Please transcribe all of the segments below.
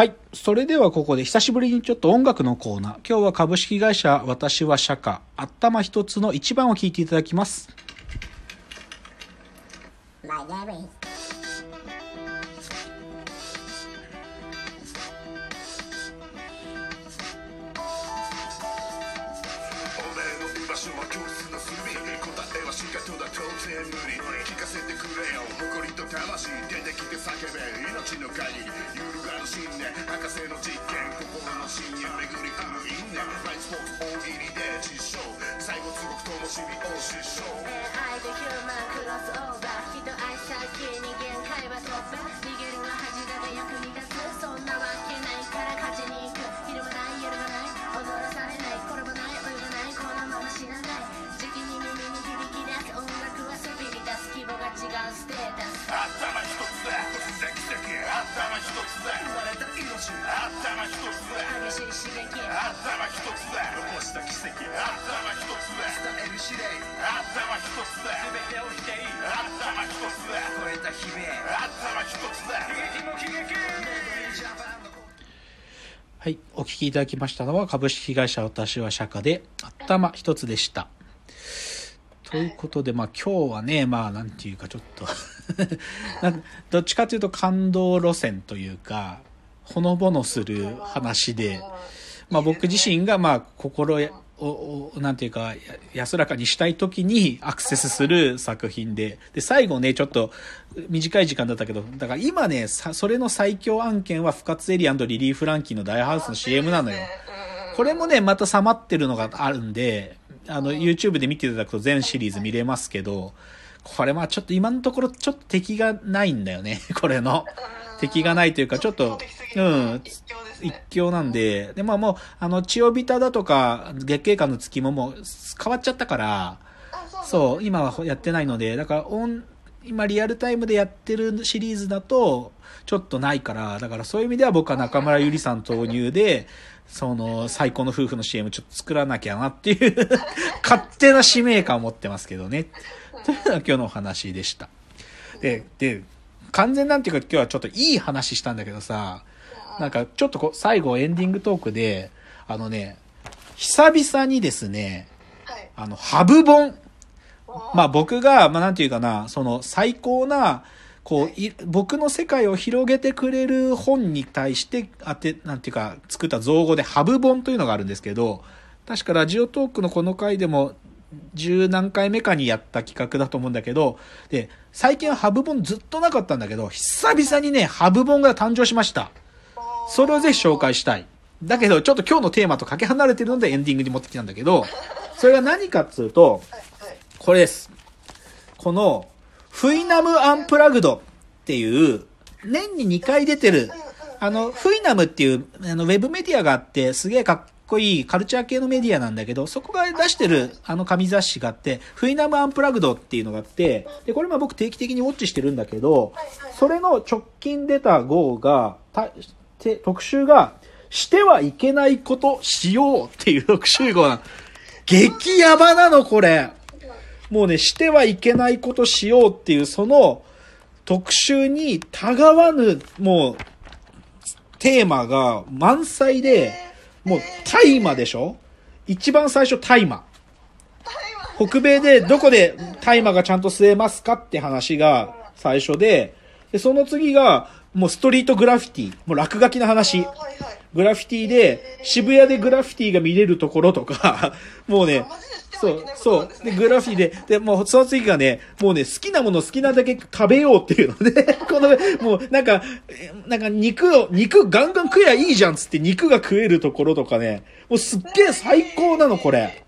はい。それではここで久しぶりにちょっと音楽のコーナー。今日は株式会社私は社歌、頭一つの一番を聴いていただきます。かとだ当然無理聞かせてくれよ。誇りと魂出てきて叫べ。命の限り揺るがぬ信念博士の実験。心の深淵巡り。合う因縁ライスポーツ大喜利で実証最後すごくともしびを失笑愛でヒューマンクロスオーバー。人愛さき人間会話突破。逃げるがだ伝える指令頭一つだ。全てを否定頭一つだ。超えた悲鳴。頭一つだ。悲劇も悲劇。はい。お聞きいただきましたのは株式会社私は社歌で頭一つでした。ということで、まあ今日はね、まあなんていうかちょっと なんどっちかというと感動路線というか、ほのぼのする話で、まあ僕自身がまあ心やを、をなんていうか、や安らかにしたい時にアクセスする作品で、で、最後ね、ちょっと短い時間だったけど、だから今ね、さそれの最強案件は、不活エリアリリー・フランキーの大ハウスの CM なのよ。これもね、また冷まってるのがあるんで、あの、YouTube で見ていただくと全シリーズ見れますけど、これまあちょっと今のところちょっと敵がないんだよね、これの。敵がないというか、ちょっと、うん、一強なんで、で、まあもう、あの、千代ビタだとか、月経感の月ももう変わっちゃったから、そう、今はやってないので、だから、オン、今リアルタイムでやってるシリーズだと、ちょっとないから、だからそういう意味では僕は中村ゆりさん投入で、その、最高の夫婦の CM ちょっと作らなきゃなっていう、勝手な使命感を持ってますけどね。というのが今日のお話でした。で、で、完全なんていうか今日はちょっといい話したんだけどさ、なんかちょっとこう最後エンディングトークで、あのね、久々にですね、はい。あの、ハブ本。まあ僕が、まあなんていうかな、その最高な、こう、い僕の世界を広げてくれる本に対して、あて、なんていうか、作った造語でハブ本というのがあるんですけど、確かラジオトークのこの回でも、十何回目かにやった企画だと思うんだけど、で、最近はハブ本ずっとなかったんだけど、久々にね、ハブ本が誕生しました。それをぜひ紹介したい。だけど、ちょっと今日のテーマとかけ離れてるのでエンディングに持ってきたんだけど、それが何かっつうと、これです。この、フイナムアンプラグドっていう、年に2回出てる、あの、フイナムっていう、あの、ウェブメディアがあって、すげえかっこいいカルチャー系のメディアなんだけど、そこが出してる、あの紙雑誌があって、フイナムアンプラグドっていうのがあって、で、これも僕定期的にウォッチしてるんだけど、それの直近出た号が、たて特集が、してはいけないことしようっていう特集号なの。激ヤバなの、これ。もうね、してはいけないことしようっていう、その特集にたがわぬ、もう、テーマが満載で、もう大麻でしょ？一番最初大麻。北米でどこで大麻がちゃんと吸えますかって話が最初で、で、その次が、もうストリートグラフィティ。もう落書きの話。はいはい。グラフィティで、渋谷でグラフィティが見れるところとか、もうね、そう、そうで。グラフィティで、で、もうその次がね、もうね、好きなもの好きなだけ食べようっていうので、この、もうなんか、なんか肉を、肉ガンガン食えばいいじゃんつって肉が食えるところとかね、もうすっげえ最高なの、これ。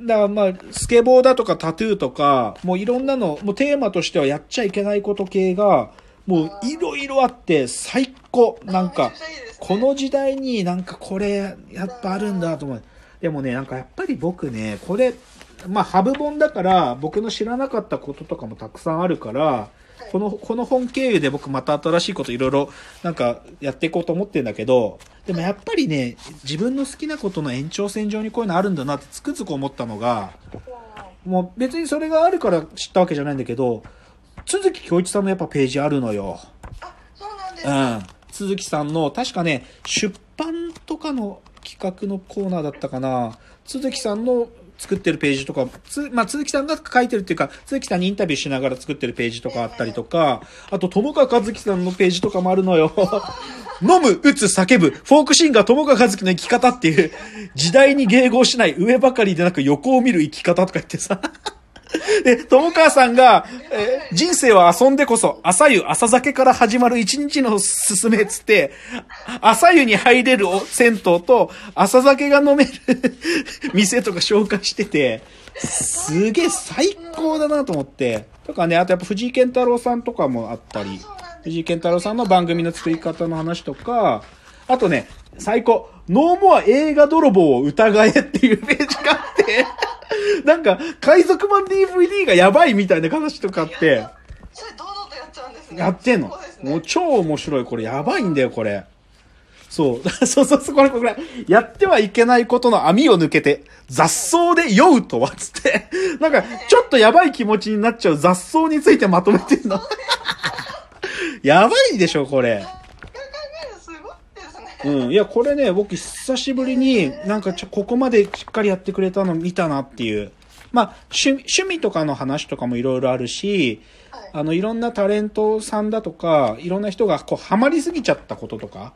だからまあ、スケボーだとかタトゥーとか、もういろんなの、もうテーマとしてはやっちゃいけないこと系が、もういろいろあって最高。なんかこの時代になんかこれ、やっぱあるんだと思う。でもね、なんかやっぱり僕ね、これ、まあ、ハブ本だから、僕の知らなかったこととかもたくさんあるから、この、この本経由で僕また新しいこといろいろなんかやっていこうと思ってんだけど、でもやっぱりね、自分の好きなことの延長線上にこういうのあるんだなってつくづく思ったのが、もう別にそれがあるから知ったわけじゃないんだけど、鈴木京一さんのやっぱページあるのよ。あ、そうなんですうか。ん。鈴木さんの、確かね、出版とかの企画のコーナーだったかな。鈴木さんの作ってるページとか、つ、まあ、鈴木さんが書いてるっていうか、鈴木さんにインタビューしながら作ってるページとかあったりとか、あと、友川和樹さんのページとかもあるのよ。飲む、打つ、叫ぶ、フォークシンガー友川和樹の生き方っていう、時代に迎合しない、上ばかりでなく横を見る生き方とか言ってさ。で、友川さんが、え人生は遊んでこそ、朝湯、朝酒から始まる一日のすすめつって、朝湯に入れる銭湯と、朝酒が飲める 店とか紹介してて、すげえ最高だなと思って。とかね、あとやっぱ藤井健太郎さんとかもあったり、藤井健太郎さんの番組の作り方の話とか、あとね、最高、ノーモア映画泥棒を疑えっていうページがあって、なんか、海賊版 DVD がやばいみたいな話とかあって、それ堂々とやっちゃうんですねやってんの？ねもう超面白い。これやばいんだよ、これ。そう。そうそうそう、これ、これ。やってはいけないことの網を抜けて、雑草で酔うとは、つって。なんか、ちょっとやばい気持ちになっちゃう雑草についてまとめてんの。やばいでしょ、これ。うん。いや、これね、僕久しぶりになんかちょ、ここまでしっかりやってくれたの見たなっていう。まあ、趣趣味とかの話とかもいろいろあるし、はいあの、いろんなタレントさんだとか、いろんな人がこう、ハマりすぎちゃったこととか、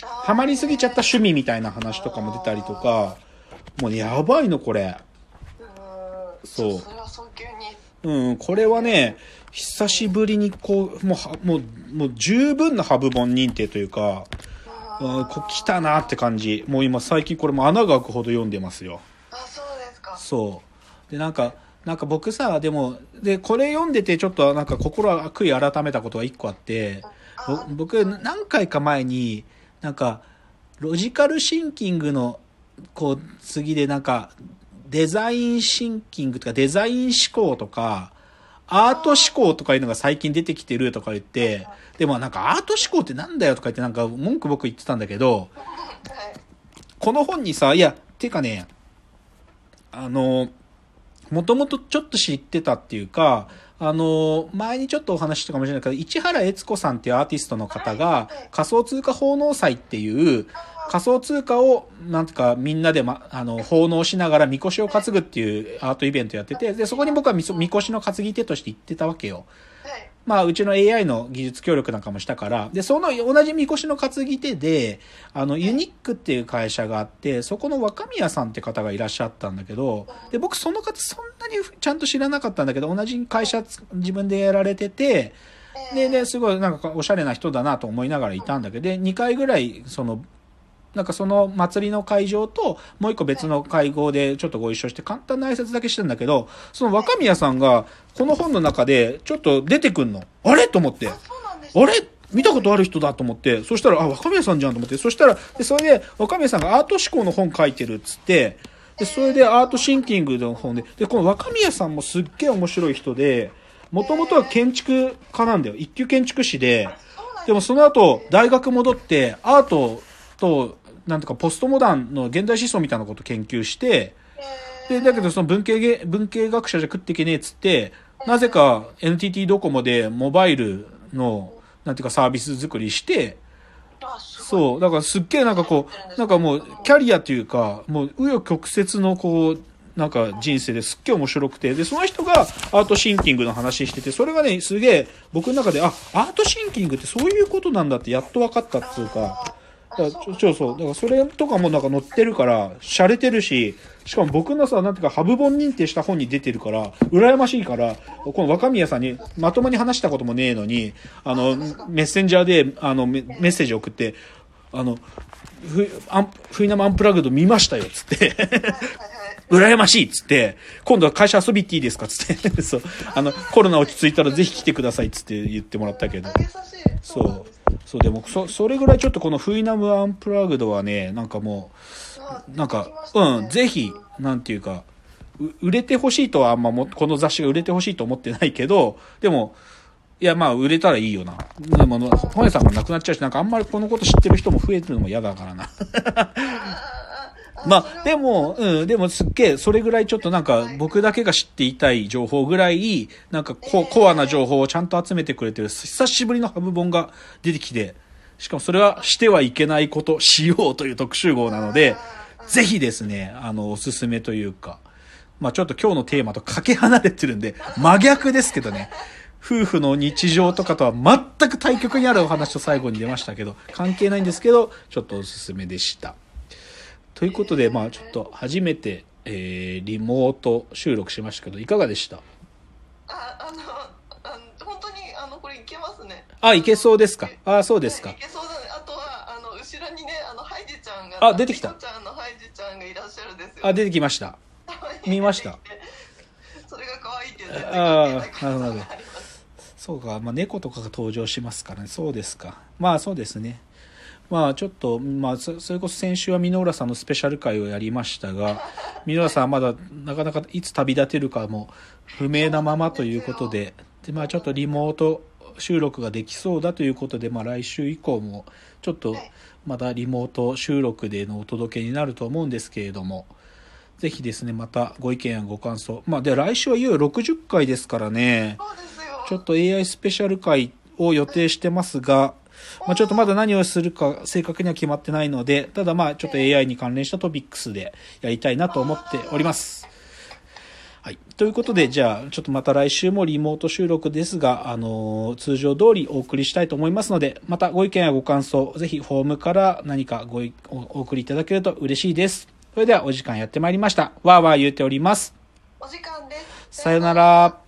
ハマりすぎちゃった趣味みたいな話とかも出たりとか、もうねやばいの、これ。そううん、これはね、久しぶりにこう、もうは、もう、もう十分なハブ本認定というか、うん、こう来たなって感じ。もう今最近これも穴が開くほど読んでますよ。あそうですかそう。で、なんか、なんか僕さ、でも、で、これ読んでてちょっとなんか心悔い改めたことが一個あって、ぼ僕何回か前に、なんか、ロジカルシンキングの、こう、次でなんか、デザインシンキングとか、デザイン思考とか、アート思考とかいうのが最近出てきてるとか言って、でもなんかアート思考ってなんだよとか言ってなんか文句僕言ってたんだけど、はいこの本にさ、いや、てかね、あの、もともとちょっと知ってたっていうか、あの、前にちょっとお話ししたかもしれないけど、市原悦子さんっていうアーティストの方が、仮想通貨奉納祭っていう、仮想通貨を、なんていうか、みんなで、ま、あの、奉納しながら、みこしを担ぐっていうアートイベントやってて、で、そこに僕はみこしの担ぎ手として行ってたわけよ。まあ、うちの AI の技術協力なんかもしたから、で、その同じみこしの担ぎ手で、あの、ユニックっていう会社があって、そこの若宮さんって方がいらっしゃったんだけど、で、僕その方そんなにちゃんと知らなかったんだけど、同じ会社自分でやられてて、で、で、すごいなんかおしゃれな人だなと思いながらいたんだけど、で、2回ぐらい、その、なんかその祭りの会場ともう一個別の会合でちょっとご一緒して簡単な挨拶だけしてんだけど、その若宮さんがこの本の中でちょっと出てくんの。あれ？と思って。あれ？見たことある人だと思って、そしたら、あ、若宮さんじゃんと思って、そしたら、で、それで、若宮さんがアート思考の本書いてるっつって、で、それでアートシンキングの本で、で、この若宮さんもすっげえ面白い人で、もともとは建築家なんだよ。一級建築士で、でもその後、大学戻って、アートと、なんとかポストモダンの現代思想みたいなことを研究して、で、だけどその文系、文系学者じゃ食っていけねえっつって、なぜか NTT ドコモでモバイルの、なんていうかサービス作りして、そう、だからすっげえなんかこう、なんかもうキャリアというか、もう紆余曲折のこう、なんか人生ですっげえ面白くて、で、その人がアートシンキングの話してて、それがね、すげえ僕の中で、あ、アートシンキングってそういうことなんだってやっと分かったっていうか、だからちょちょそう、だからそれとかもなんか載ってるから、洒落てるし、しかも僕のさ、なんていうか、ハブ本認定した本に出てるから、羨ましいから、この若宮さんにまともに話したこともねえのに、あの、メッセンジャーで、あの、メメッセージ送って、あの、ふ、アン、フイナムアンプラグド見ましたよ、つって。羨ましいっつって、今度は会社遊び行っていいですかつって。そう。あの、コロナ落ち着いたらぜひ来てくださいっつって言ってもらったけどあ。優しいそう。そう、でも、そ、それぐらいちょっとこのフイナムアンプラグドはね、なんかもあう、なんかうん、ぜひ、なんていうか、う売れてほしいとはあんまも、この雑誌が売れてほしいと思ってないけど、でも、いや、まあ、売れたらいいよな。でも、本屋さんがなくなっちゃうし、なんかあんまりこのこと知ってる人も増えてるのも嫌だからな。まあ、でも、うん、でもすっげえ、それぐらいちょっとなんか、僕だけが知っていたい情報ぐらい、なんかココアな情報をちゃんと集めてくれてる、久しぶりのハブ本が出てきて、しかもそれはしてはいけないこと、しようという特集号なので、ぜひですね、あの、おすすめというか、まあちょっと今日のテーマとかけ離れてるんで、真逆ですけどね、夫婦の日常とかとは全く対極にあるお話と最後に出ましたけど、関係ないんですけど、ちょっとおすすめでした。ということで、まあちょっと初めて、えーリモート収録しましたけど、いかがでした？ああのあの本当にあのこれいけますねあ、いけそうですか？あ、そうですかい。けそうだねあとはあの後ろにねあのハイジちゃんがあ出てきたちゃんのハイジちゃんがいらっしゃるんですよあ、出てきました。見ました？それが可愛いって言ってあー関係なるほどそうか、まあ、猫とかが登場しますからね。そうですか。まあ、そうですね。まあ、ちょっと、まあ、そそれこそ先週は箕浦さんのスペシャル回をやりましたが、箕浦さんはまだ、なかなかいつ旅立てるかも不明なままということで、で、まあ、ちょっとリモート収録ができそうだということで、まあ、来週以降も、ちょっとはい、またリモート収録でのお届けになると思うんですけれども、ぜひですね、またご意見やご感想。まあ、で、来週はいよいよ60回ですからね。ちょっと AI スペシャル回を予定してますが、まあ、ちょっとまだ何をするか正確には決まってないので、ただまあちょっと AI に関連したトピックスでやりたいなと思っております。はい。ということで、じゃあ、ちょっとまた来週もリモート収録ですが、あのー通常通りお送りしたいと思いますので、またご意見やご感想、ぜひフォームから何かごいおお送りいただけると嬉しいです。それではお時間やってまいりました。わーわー言うております。お時間ですさよなら。